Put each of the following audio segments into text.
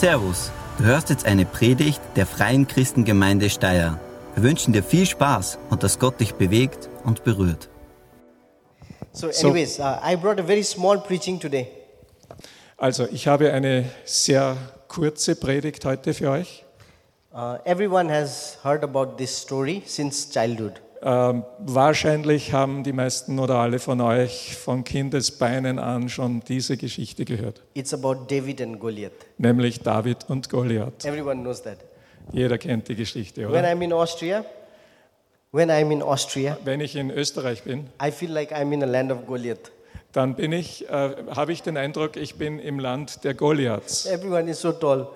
Servus, du hörst jetzt eine Predigt der Freien Christengemeinde Steyr. Wir wünschen dir viel Spaß und dass Gott dich bewegt und berührt. So, anyways, uh, I brought a very small preaching today. Also, ich habe eine sehr kurze Predigt heute für euch. Uh, everyone has heard about this story since childhood. Ähm, wahrscheinlich haben die meisten oder alle von euch von Kindesbeinen an schon diese Geschichte gehört, It's about David and Goliath. nämlich David und Goliath. Everyone knows that. Jeder kennt die Geschichte, When oder? I'm in Austria, when I'm in Austria, Wenn ich in Österreich bin, I feel like I'm in a land of Goliath. dann bin ich, äh, habe ich den Eindruck, ich bin im Land der Goliaths, Everyone is so tall.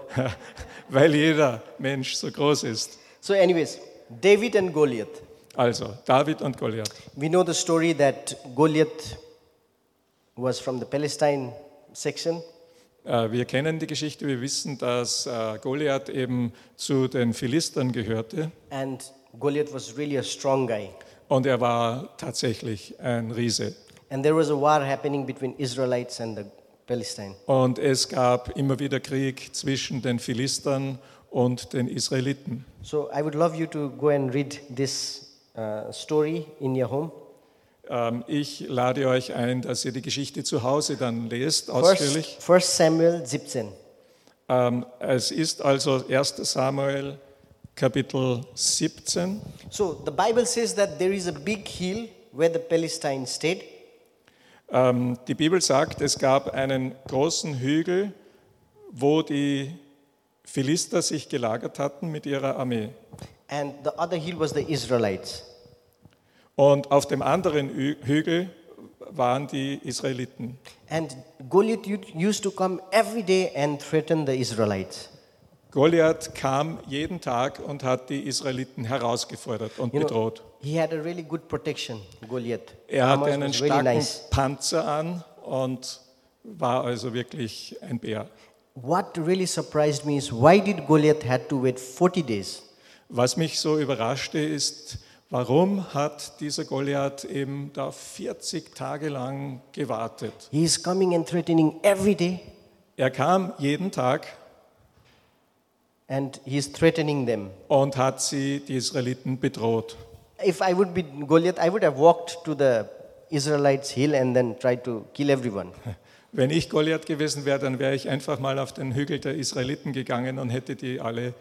weil jeder Mensch so groß ist. So, anyways, David and Goliath. Also, David und Goliath. We know the story that Goliath was from the Palestine section, Äh, Wir kennen die Geschichte, wir wissen, dass äh, Goliath eben zu den Philistern gehörte and Goliath was really a strong guy. und er war tatsächlich ein Riese. And there was a war happening between Israelites and the Palestine. Und es gab immer wieder Krieg zwischen den Philistern und den Israeliten. So I would love you to go and read this uh, story in your home. Ähm, Ich lade euch ein, dass ihr die Geschichte zu Hause dann lest, ausführlich. First, First Samuel 17. Ähm, Es ist also 1 Samuel Kapitel 17. So the Bible says that there is a big hill where the Palestine stayed, Ähm, Die Bibel sagt, es gab einen großen Hügel, wo die Philister sich gelagert hatten mit ihrer Armee. And the other hill was the Israelites. Und auf dem anderen Hü- Hügel waren die Israeliten. And Goliath used to come every day and threaten the Israelites. Goliath kam jeden Tag und hat die Israeliten herausgefordert und You know, bedroht. he had a really good protection, Goliath. Er hatte einen was really starken nice. Panzer an und war also wirklich ein Bär. What really surprised me is why did Goliath had to wait 40 days? Was mich so überraschte ist, warum hat dieser Goliath eben da 40 Tage lang gewartet? He is coming and threatening every day, Er kam jeden Tag and he is threatening them. und hat sie, die Israeliten, bedroht. If I would be Goliath, I would have walked to the Israelites' hill and then tried to kill everyone. Wenn ich Goliath gewesen wäre, dann wäre ich einfach mal auf den Hügel der Israeliten gegangen und hätte die alle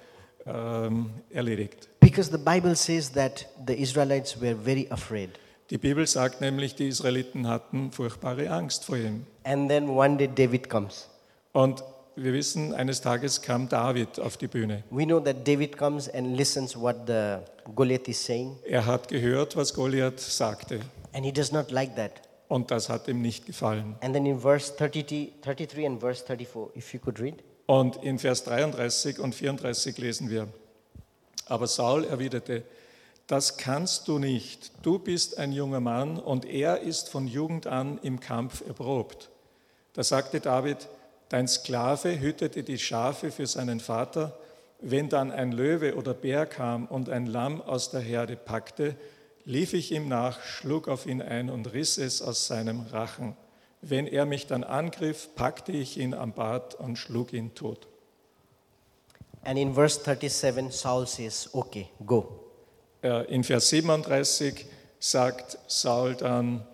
ähm, erledigt. Because the Bible says that the Israelites were very afraid. Die Bibel sagt nämlich, die Israeliten hatten furchtbare Angst vor ihm. And then one day David comes. Und wir wissen, eines Tages kam David auf die Bühne. We know that David comes and listens what the Goliath is saying, Er hat gehört, was Goliath sagte. and he does not like that. Und das hat ihm nicht gefallen. And then in verse 30, 33 and verse 34, if you could read. Und in Vers 33 und 34 lesen wir, aber Saul erwiderte, das kannst du nicht. Du bist ein junger Mann und er ist von Jugend an im Kampf erprobt. Da sagte David, dein Sklave hütete die Schafe für seinen Vater. Wenn dann ein Löwe oder Bär kam und ein Lamm aus der Herde packte, lief ich ihm nach, schlug auf ihn ein und riss es aus seinem Rachen. Wenn er mich dann angriff, packte ich ihn am Bart und schlug ihn tot. And in verse 37, Saul says, Okay, go. Äh, In Vers 37 sagt Saul dann,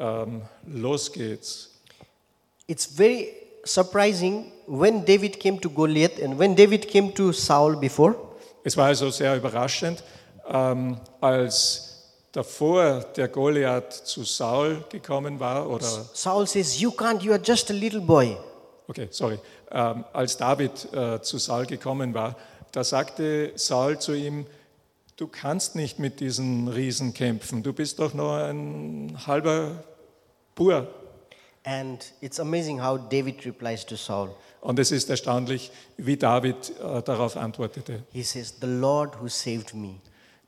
ähm, los geht's. It's very surprising when David came to Goliath and when David came to Saul before, Es war also sehr überraschend, ähm, als davor der Goliath zu Saul gekommen war, oder, Saul says, You can't, you are just a little boy. okay, sorry, ähm, als David äh, zu Saul gekommen war, da sagte Saul zu ihm, du kannst nicht mit diesen Riesen kämpfen, du bist doch nur ein halber Bur. And it's amazing how David replies to Saul. Und es ist erstaunlich, wie David äh, darauf antwortete. He says, The Lord who saved me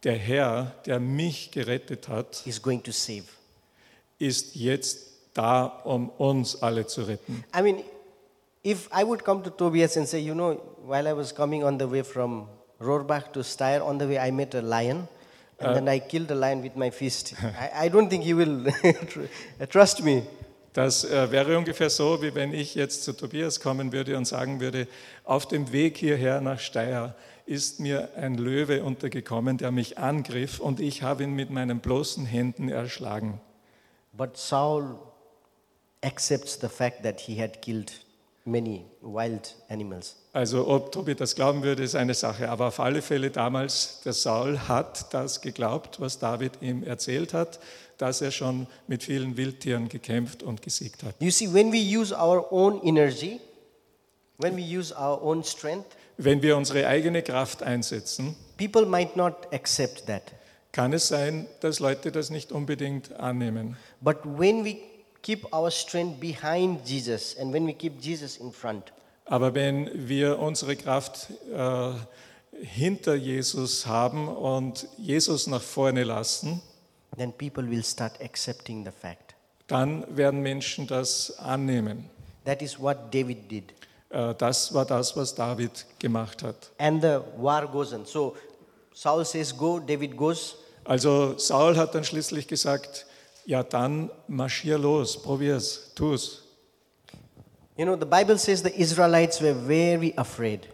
Der Herr, der mich gerettet hat, is going to save. ist jetzt da, um uns alle zu retten. I mean, if I would come to Tobias and say, You know, while I was coming on the way from Rohrbach to Steyr, on the way I met a lion. And then I killed a lion with my fist. I, I don't think he will tr- trust me. Das äh, wäre ungefähr so, wie wenn ich jetzt zu Tobias kommen würde und sagen würde, auf dem Weg hierher nach Steyr ist mir ein Löwe untergekommen, der mich angriff und ich habe ihn mit meinen bloßen Händen erschlagen. But Saul accepts the fact that he had killed many wild animals. Also ob Tobi das glauben würde, ist eine Sache. Aber auf alle Fälle damals, der Saul hat das geglaubt, was David ihm erzählt hat, dass er schon mit vielen Wildtieren gekämpft und gesiegt hat. You see, when we use our own energy, when we use our own strength, Wenn wir unsere eigene Kraft einsetzen, people might not accept that. kann es sein, dass Leute das nicht unbedingt annehmen. But when we keep our strength behind Jesus and when we keep Jesus in front, Aber wenn wir unsere Kraft äh, hinter Jesus haben und Jesus nach vorne lassen, then people will start accepting the fact. dann werden Menschen das annehmen. That is what David did. Äh, das war das, was David gemacht hat. And the war goes on. So Saul says, Go, David goes. Also Saul hat dann schließlich gesagt, ja dann marschier los, probier's, tu's. You know, the Bible says the Israelites were very afraid.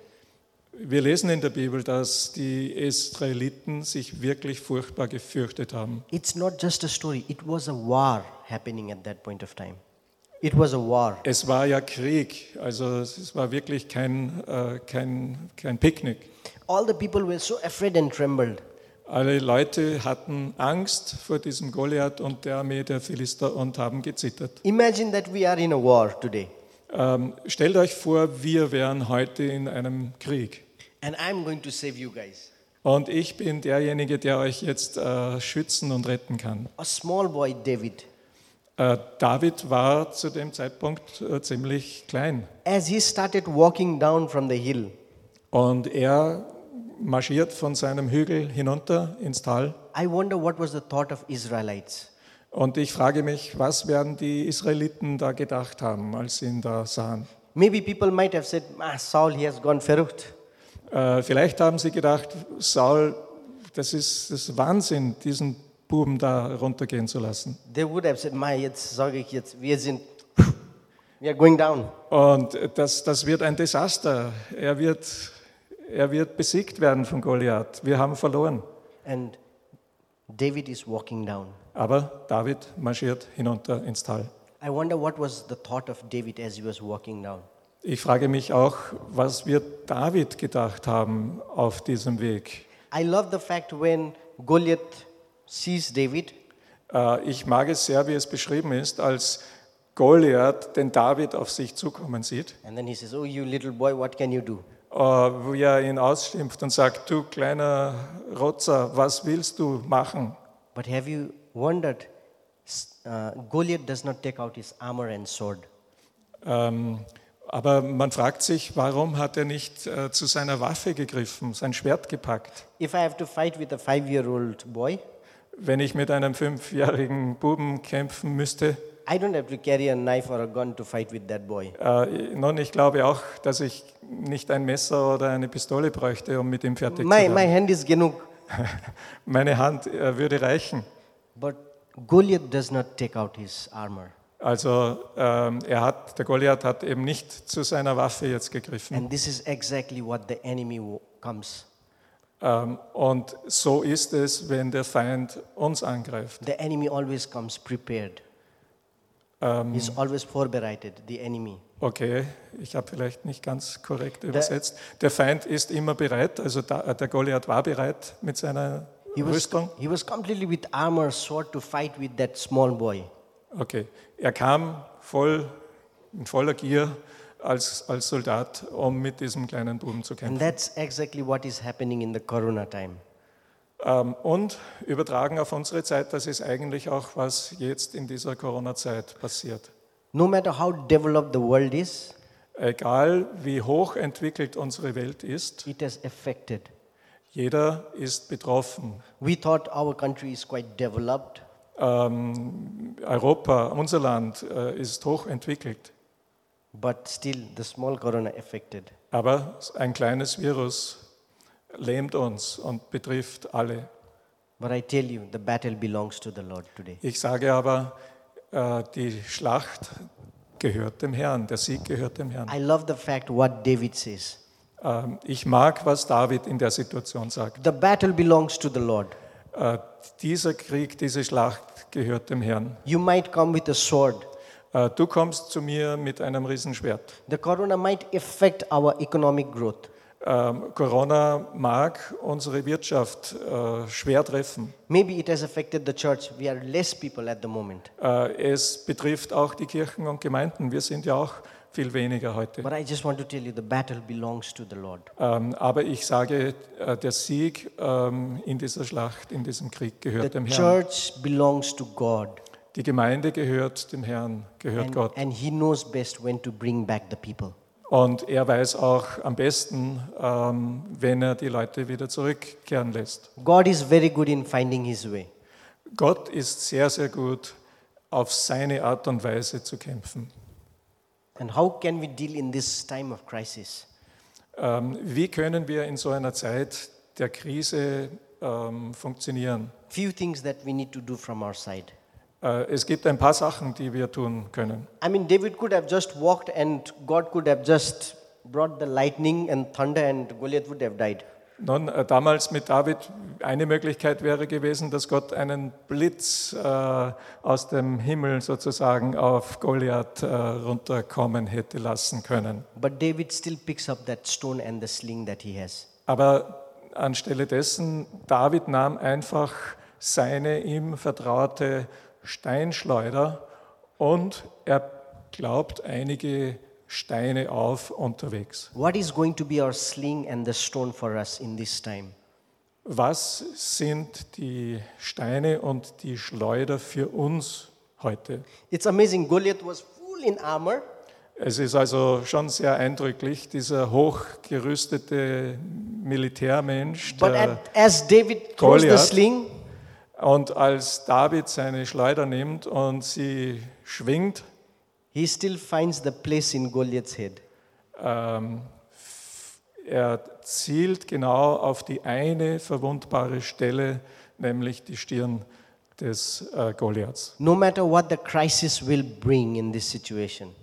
Wir lesen in der Bibel, dass die Israeliten sich wirklich furchtbar gefürchtet haben. It's not just a story, it was a war happening at that point of time. It was a war. Es war ja Krieg, also es war wirklich kein, äh, kein, kein Picknick. All the people were so afraid and trembled. Alle Leute hatten Angst vor diesem Goliath und der Armee der Philister und haben gezittert. Imagine that we are in a war today, Ähm, stellt euch vor, wir wären heute in einem Krieg. And I'm going to save you guys. Und ich bin derjenige, der euch jetzt äh, schützen und retten kann. A small boy, David, Äh, David war zu dem Zeitpunkt äh, ziemlich klein. as he started walking down from the hill, Und er marschiert von seinem Hügel hinunter ins Tal. I wonder what was the thought of Israelites. Und ich frage mich, was werden die Israeliten da gedacht haben, als sie ihn da sahen? Maybe people might have said, ah, Saul, he has gone verrucht. Äh, vielleicht haben sie gedacht, Saul, das ist, das Wahnsinn, diesen Buben da runtergehen zu lassen. They would have said, Mai, jetzt sage ich jetzt, wir sind, we are going down. Und das, das wird ein Desaster. Er wird, er wird besiegt werden von Goliath. Wir haben verloren. And David is walking down. Aber David marschiert hinunter ins Tal. I wonder what was the thought of David as he was walking down. Ich frage mich auch, was wird David gedacht haben auf diesem Weg? I love the fact when Goliath sees David, Äh, Ich mag es sehr, wie es beschrieben ist, als Goliath den David auf sich zukommen sieht, and then he says, Oh, you little boy, what can you do? äh, wo er ihn ausschimpft und sagt, du kleiner Rotzer, was willst du machen? But have you wondered? Uh, Goliath does not take out his armor and sword. Ähm, aber man fragt sich, warum hat er nicht äh, zu seiner Waffe gegriffen, sein Schwert gepackt? If I have to fight with a five year old boy, Wenn ich mit einem fünfjährigen Buben kämpfen müsste, I don't have to carry a knife or a gun to fight with that boy. äh, nun, ich glaube auch, dass ich nicht ein Messer oder eine Pistole bräuchte, um mit ihm fertig My, zu my werden. hand is genug. Meine Hand äh, würde reichen. But Goliath does not take out his armor. Also ähm, er hat, der Goliath hat eben nicht zu seiner Waffe jetzt gegriffen. And this is exactly what the enemy comes. Ähm, und so ist es, wenn der Feind uns angreift. The enemy always comes prepared. Ähm, He's always vorbereitet, the enemy. okay, ich habe vielleicht nicht ganz korrekt übersetzt. Der Feind ist immer bereit, also da, der Goliath war bereit mit seiner He was, Rüstung. he was completely with armor, sword to fight with that small boy. Okay, er kam voll, in voller Gier als, als Soldat, um mit diesem kleinen Buben zu And kämpfen. that's exactly what is happening in the corona time. Ähm, und übertragen auf unsere Zeit, das ist eigentlich auch, was jetzt in dieser Corona-Zeit passiert. No matter how developed the world is, Egal wie hoch entwickelt unsere Welt ist, it has affected. jeder ist betroffen. We thought our country is quite developed, Ähm, Europa, unser Land, äh, ist hoch entwickelt, but still the small corona affected. aber ein kleines Virus lähmt uns und betrifft alle. But I tell you, the battle belongs to the Lord today. Ich sage aber, äh, die Schlacht gehört dem Herrn, der Sieg gehört dem Herrn. I love the fact what David says. Ähm, ich mag, was David in der Situation sagt. The battle belongs to the Lord. Äh, dieser Krieg, diese Schlacht gehört dem Herrn. You might come with a sword. Äh, du kommst zu mir mit einem Riesenschwert. The corona might affect our economic growth. Ähm, Corona mag unsere Wirtschaft äh, schwer treffen. Maybe it has affected the church. We are less people at the moment. Äh, es betrifft auch die Kirchen und Gemeinden. Wir sind ja auch viel weniger heute. But I just want to tell you the battle belongs to the Lord. Ähm, aber ich sage, äh, der Sieg ähm, in dieser Schlacht, in diesem Krieg gehört The dem Herrn. church belongs to God. Die Gemeinde gehört dem Herrn, gehört And, Gott. and He knows best when to bring back the people. Und er weiß auch am besten, ähm, wenn er die Leute wieder zurückkehren lässt. God is very good in finding His way. Gott ist sehr, sehr gut, auf seine Art und Weise zu kämpfen. And how can we deal in this time of crisis? Ähm, wie können wir in so einer Zeit der Krise ähm, funktionieren? Few things that we need to do from our side. Äh, es gibt ein paar Sachen, die wir tun können. I mean, David could have just walked and God could have just brought the lightning and thunder and Goliath would have died. Nun, äh, damals mit David, eine Möglichkeit wäre gewesen, dass Gott einen Blitz äh, aus dem Himmel sozusagen auf Goliath äh, runterkommen hätte lassen können. But David still picks up that stone and the sling that he has. Aber anstelle dessen, David nahm einfach seine ihm vertraute Steinschleuder und er glaubt einige Steine auf unterwegs. What is going to be our sling and the stone for us in this time? Was sind die Steine und die Schleuder für uns heute? It's amazing. Goliath was full in armor, Es ist also schon sehr eindrücklich, dieser hochgerüstete Militärmensch. but Der, at, as David throws the Goliath. sling, und als David seine Schleuder nimmt und sie schwingt, he still finds the place in Goliath's head. ähm, er zielt genau auf die eine verwundbare Stelle, nämlich die Stirn des äh, Goliaths. No matter what the crisis will bring in this situation,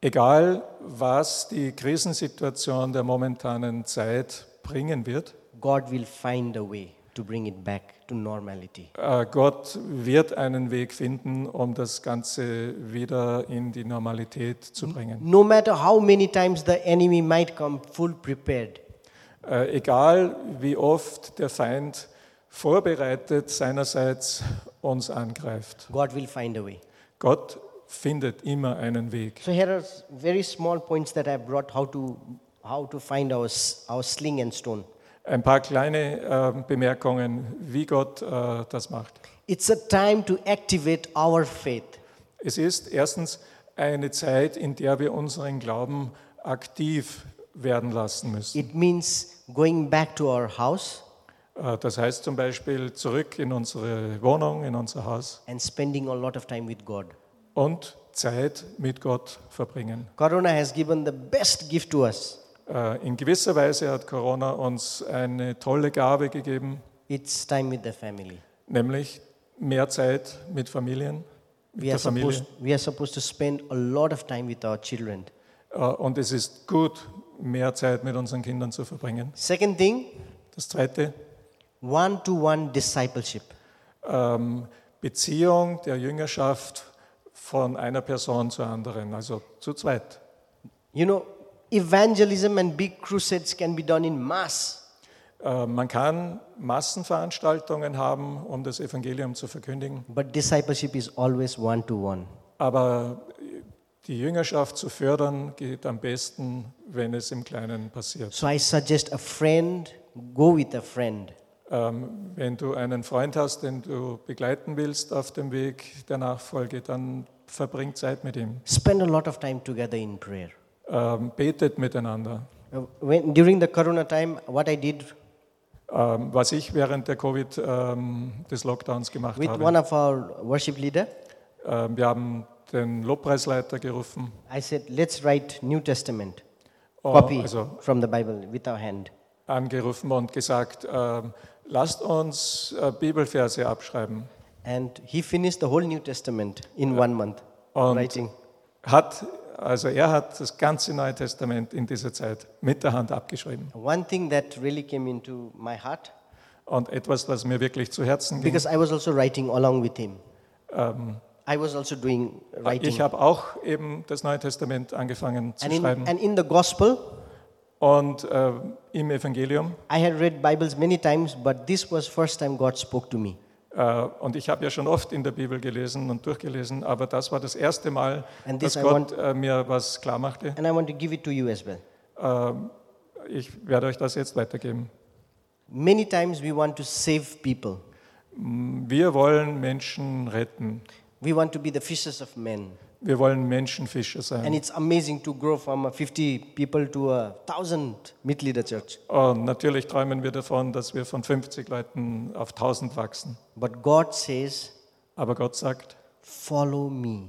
Egal, was die Krisensituation der momentanen Zeit bringen wird, God will find a way to bring it back to normality. äh, Gott wird einen Weg finden, um das Ganze wieder in die Normalität zu bringen. No matter how many times the enemy might come full prepared, Äh, egal, wie oft der Feind vorbereitet seinerseits uns angreift. God will find a way. Gott findet immer einen Weg. So here are very small points that I brought how to how to find our our sling and stone. Ein paar kleine äh, Bemerkungen, wie Gott äh, das macht. It's a time to activate our faith. Es ist erstens eine Zeit, in der wir unseren Glauben aktiv werden lassen müssen. It means going back to our house Äh, Das heißt zum Beispiel zurück in unsere Wohnung, in unser Haus and spending a lot of time with God. und Zeit mit Gott verbringen. Corona has given the best gift to us. Äh, In gewisser Weise hat Corona uns eine tolle Gabe gegeben, It's time with the family. nämlich mehr Zeit mit Familien, mit We der are, Familie. supposed, we are supposed to spend a lot of time with our children. Äh, Und es ist gut, mehr Zeit mit unseren Kindern zu verbringen. Second thing, Das Zweite, one to one discipleship. ähm, Beziehung der Jüngerschaft von einer Person zur anderen, also zu zweit. You know, evangelism and big crusades can be done in mass. Äh, Man kann Massenveranstaltungen haben, um das Evangelium zu verkündigen, But discipleship is always one to one. aber die Jüngerschaft zu fördern geht am besten, wenn es im Kleinen passiert. So I suggest a friend, go with a friend. Ähm, Wenn du einen Freund hast, den du begleiten willst auf dem Weg der Nachfolge, dann verbring Zeit mit ihm. Spend a lot of time together in prayer. Ähm, Betet miteinander. Uh, When, during the Corona time, what I did Ähm, Was ich während der Covid ähm, des Lockdowns gemacht with habe. one of our worship leader, Ähm, Wir haben den Lobpreisleiter gerufen. I said, let's write New Testament Oh, copy also from the Bible with our hand. angerufen und gesagt, ähm, lasst uns äh, Bibelverse abschreiben. And he finished the whole New Testament in one month Und writing. hat, also er hat das ganze Neue Testament in dieser Zeit mit der Hand abgeschrieben. One thing that really came into my heart, Und etwas, was mir wirklich zu Herzen ging. because I was also writing along with him. I was also doing writing. Ich habe auch eben das Neue Testament angefangen zu And in, schreiben. and in the gospel, Und äh, im Evangelium, I had read Bibles many times, but this was first time God spoke to me. Äh, und ich habe ja schon oft in der Bibel gelesen und durchgelesen, aber das war das erste Mal, dass I Gott äh, mir was klar machte. And I want to give it to you as well. Ich werde euch das jetzt weitergeben. Many times we want to save people. Wir wollen Menschen retten. We want to be the fishers of men. Wir wollen Menschenfischer sein. And it's amazing to grow from a 50 people to a 1000 Mitglieder church. Und natürlich träumen wir davon, dass wir von 50 Leuten auf 1000 wachsen. But God says, Aber Gott sagt, follow me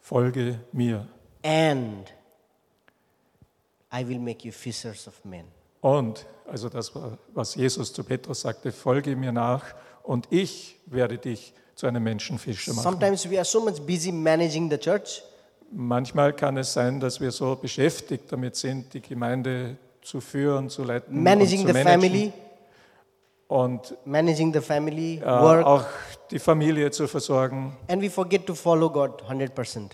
folge mir. and I will make you fishers of men. Und, also das war, was Jesus zu Petrus sagte, folge mir nach und ich werde dich zu einem Menschenfischer machen. Sometimes we are so much busy managing the church Manchmal kann es sein, dass wir so beschäftigt damit sind, die Gemeinde zu führen, zu leiten managing und the zu managen family, und managing the family, äh, work, auch die Familie zu versorgen. and we forget to follow God 100%.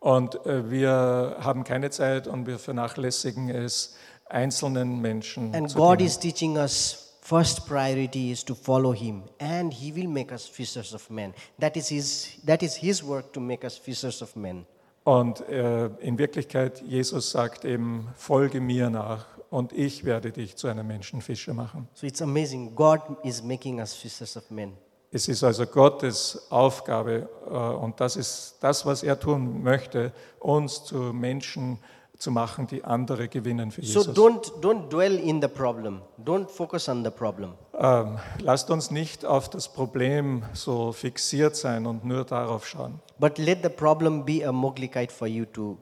Und äh, wir haben keine Zeit und wir vernachlässigen es, einzelnen Menschen And zu God dienen. is teaching us first priority is to follow him and he will make us fishers of men. That is his that is his work to make us fishers of men. Und äh, in Wirklichkeit, Jesus sagt eben, folge mir nach und ich werde dich zu einem Menschenfischer machen. So it's amazing. God is making us fishers of men. Es ist also Gottes Aufgabe äh, und das ist das, was er tun möchte, uns zu Menschen zu machen, die andere gewinnen für So Jesus. don't don't dwell in the problem. Don't focus on the problem. Ähm, lasst uns nicht auf das Problem so fixiert sein und nur darauf schauen, But let the problem be a moglikite for you to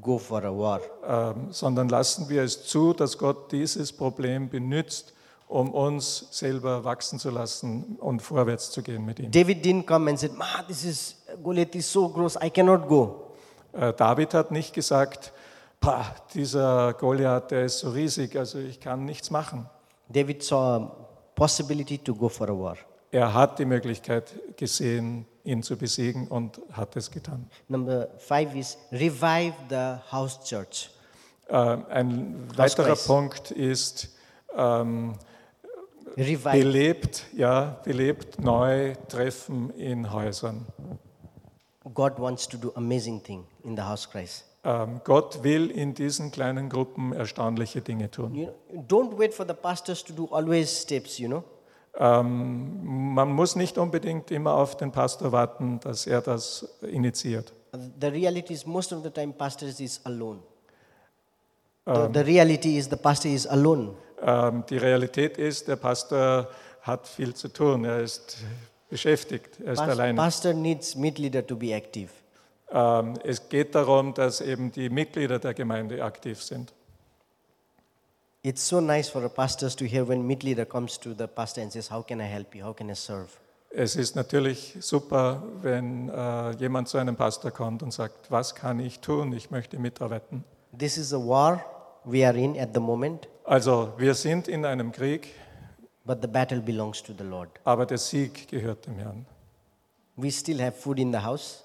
go for a war. ähm, sondern lassen wir es zu, dass Gott dieses Problem benutzt, um uns selber wachsen zu lassen und vorwärts zu gehen mit ihm. David didn't come and said, Ma, this is Goliath is so gross, I cannot go. Äh, David hat nicht gesagt, "Pah, dieser Goliath, der ist so riesig, also ich kann nichts machen. David saw a possibility to go for a war. Er hat die Möglichkeit gesehen, ihn zu besiegen und hat es getan. Number five is revive the house church. Äh, Ein weiterer Christ. Punkt ist, ähm, Revive. belebt, ja, belebt neu Treffen in Häusern. God wants to do amazing thing in the house Christ. Ähm, Gott will in diesen kleinen Gruppen erstaunliche Dinge tun. You know, don't wait for the pastors to do always steps, you know. Ähm, man muss nicht unbedingt immer auf den Pastor warten, dass er das initiiert. The reality is most of the time pastors is alone. The, the reality is the pastor is alone. Ähm, die Realität ist, der Pastor hat viel zu tun, er ist beschäftigt, er ist Pas- allein. pastor needs mid-leader to be active. Ähm, es geht darum, dass eben die Mitglieder der Gemeinde aktiv sind. It's so nice for a pastors to hear when mid-leader comes to the pastor and says, how can I help you? How can I serve? Es ist natürlich super, wenn äh, jemand zu einem Pastor kommt und sagt, was kann ich tun? Ich möchte mitarbeiten. This is a war we are in at the moment, Also wir sind in einem Krieg, but the battle belongs to the Lord. aber der Sieg gehört dem Herrn. We still have food in the house.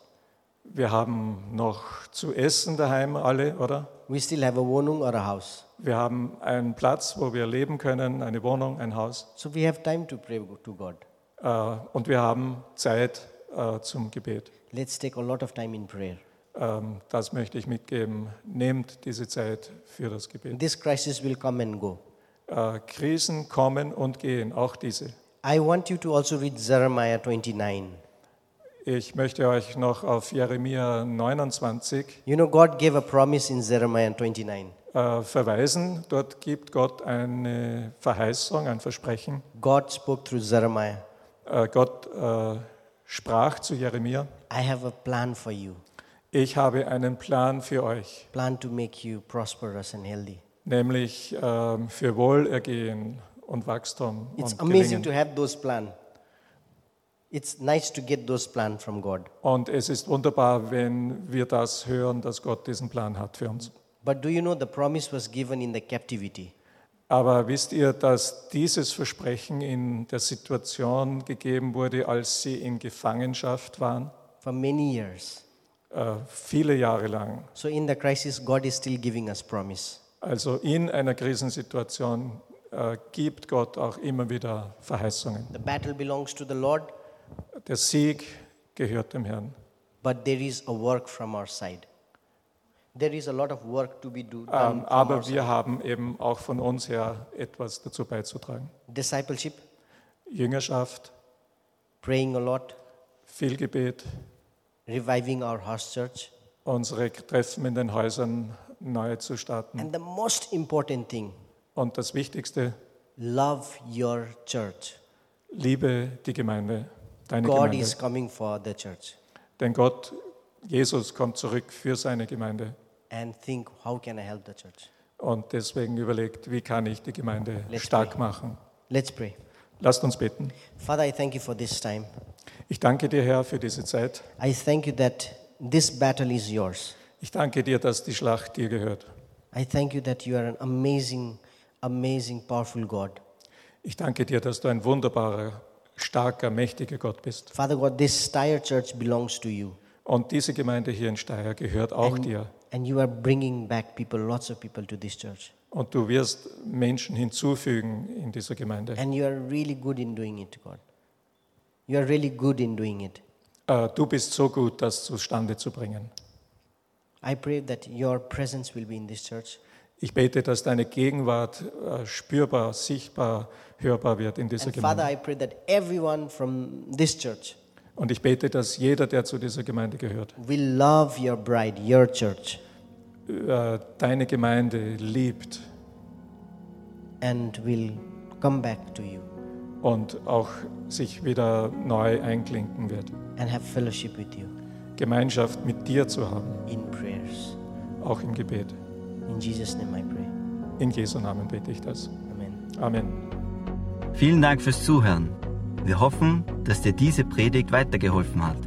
Wir haben noch zu essen daheim alle, oder? We still have a wohnung or a house. Wir haben einen Platz, wo wir leben können, eine Wohnung, ein Haus. So we have time to pray to God. Äh, und wir haben Zeit äh, zum Gebet. Let's take a lot of time in prayer. Ähm, das möchte ich mitgeben. Nehmt diese Zeit für das Gebet. This crisis will come and go. Äh, Krisen kommen und gehen, auch diese. I want you to also read Jeremiah 29. Ich möchte euch noch auf Jeremia 29 You know, God gave a promise in Jeremiah 29. äh, verweisen. Dort gibt Gott eine Verheißung, ein Versprechen. God spoke through Jeremiah. Äh, Gott äh, sprach zu Jeremia, I have a plan for you, ich habe einen Plan für euch, plan to make you prosperous and healthy. nämlich ähm, für Wohlergehen und Wachstum It's und amazing Gelingen. to have those plans. It's nice to get those plans from God. Und es ist wunderbar, wenn wir das hören, dass Gott diesen Plan hat für uns. But do you know the promise was given in the captivity? Aber wisst ihr, dass dieses Versprechen in der Situation gegeben wurde, als sie in Gefangenschaft waren? For many years. Äh, viele Jahre lang. So in the crisis, God is still giving us promise. Also in einer Krisensituation äh, gibt Gott auch immer wieder Verheißungen. The battle belongs to the Lord, Der Sieg gehört dem Herrn. but there is a work from our side. There is a lot of work to be do, done. Ähm, from our aber wir haben eben auch von uns her etwas dazu beizutragen. Discipleship, Jüngerschaft, praying a lot, viel Gebet, reviving our house church. unsere Treffen in den Häusern neu zu starten. And the most important thing, Und das Wichtigste, love your church. liebe die Gemeinde, deine God Gemeinde. is coming for the church. Denn Gott, Jesus kommt zurück für seine Gemeinde. And think, how can I help the church? Und deswegen überlegt, wie kann ich die Gemeinde Let's stark pray. machen. Let's pray. Lasst uns beten. Father, I thank you for this time. Ich danke dir, Herr, für diese Zeit. I thank you that this battle is yours. Ich danke dir, dass die Schlacht dir gehört. I thank you that you are an amazing, amazing, powerful God. Ich danke dir, dass du ein wunderbarer, starker, mächtiger Gott bist. Father God, this Steyr church belongs to you. Und diese Gemeinde hier in Steyr gehört auch and, dir. and you are bringing back people, lots of people to this church. Und du wirst Menschen hinzufügen in dieser Gemeinde. And you are really good in doing it, God. You are really good in doing it. Äh, Du bist so gut, das zustande zu bringen. I pray that your presence will be in this church. Ich bete, dass deine Gegenwart äh, spürbar, sichtbar, hörbar wird in dieser And Father, Gemeinde. I pray that everyone from this church Und ich bete, dass jeder, der zu dieser Gemeinde gehört, will love your bride, your church, äh, deine Gemeinde liebt and will come back to you und auch sich wieder neu einklinken wird. and have fellowship with you Gemeinschaft mit dir zu haben, in prayers. auch im Gebet. In Jesus' name I pray. In Jesu Namen bete ich das. Amen. Amen. Vielen Dank fürs Zuhören. Wir hoffen, dass dir diese Predigt weitergeholfen hat.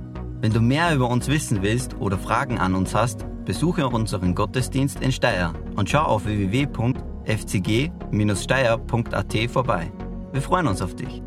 Wenn du mehr über uns wissen willst oder Fragen an uns hast, besuche unseren Gottesdienst in Steyr und schau auf www.fcg-steyr.at vorbei. Wir freuen uns auf dich.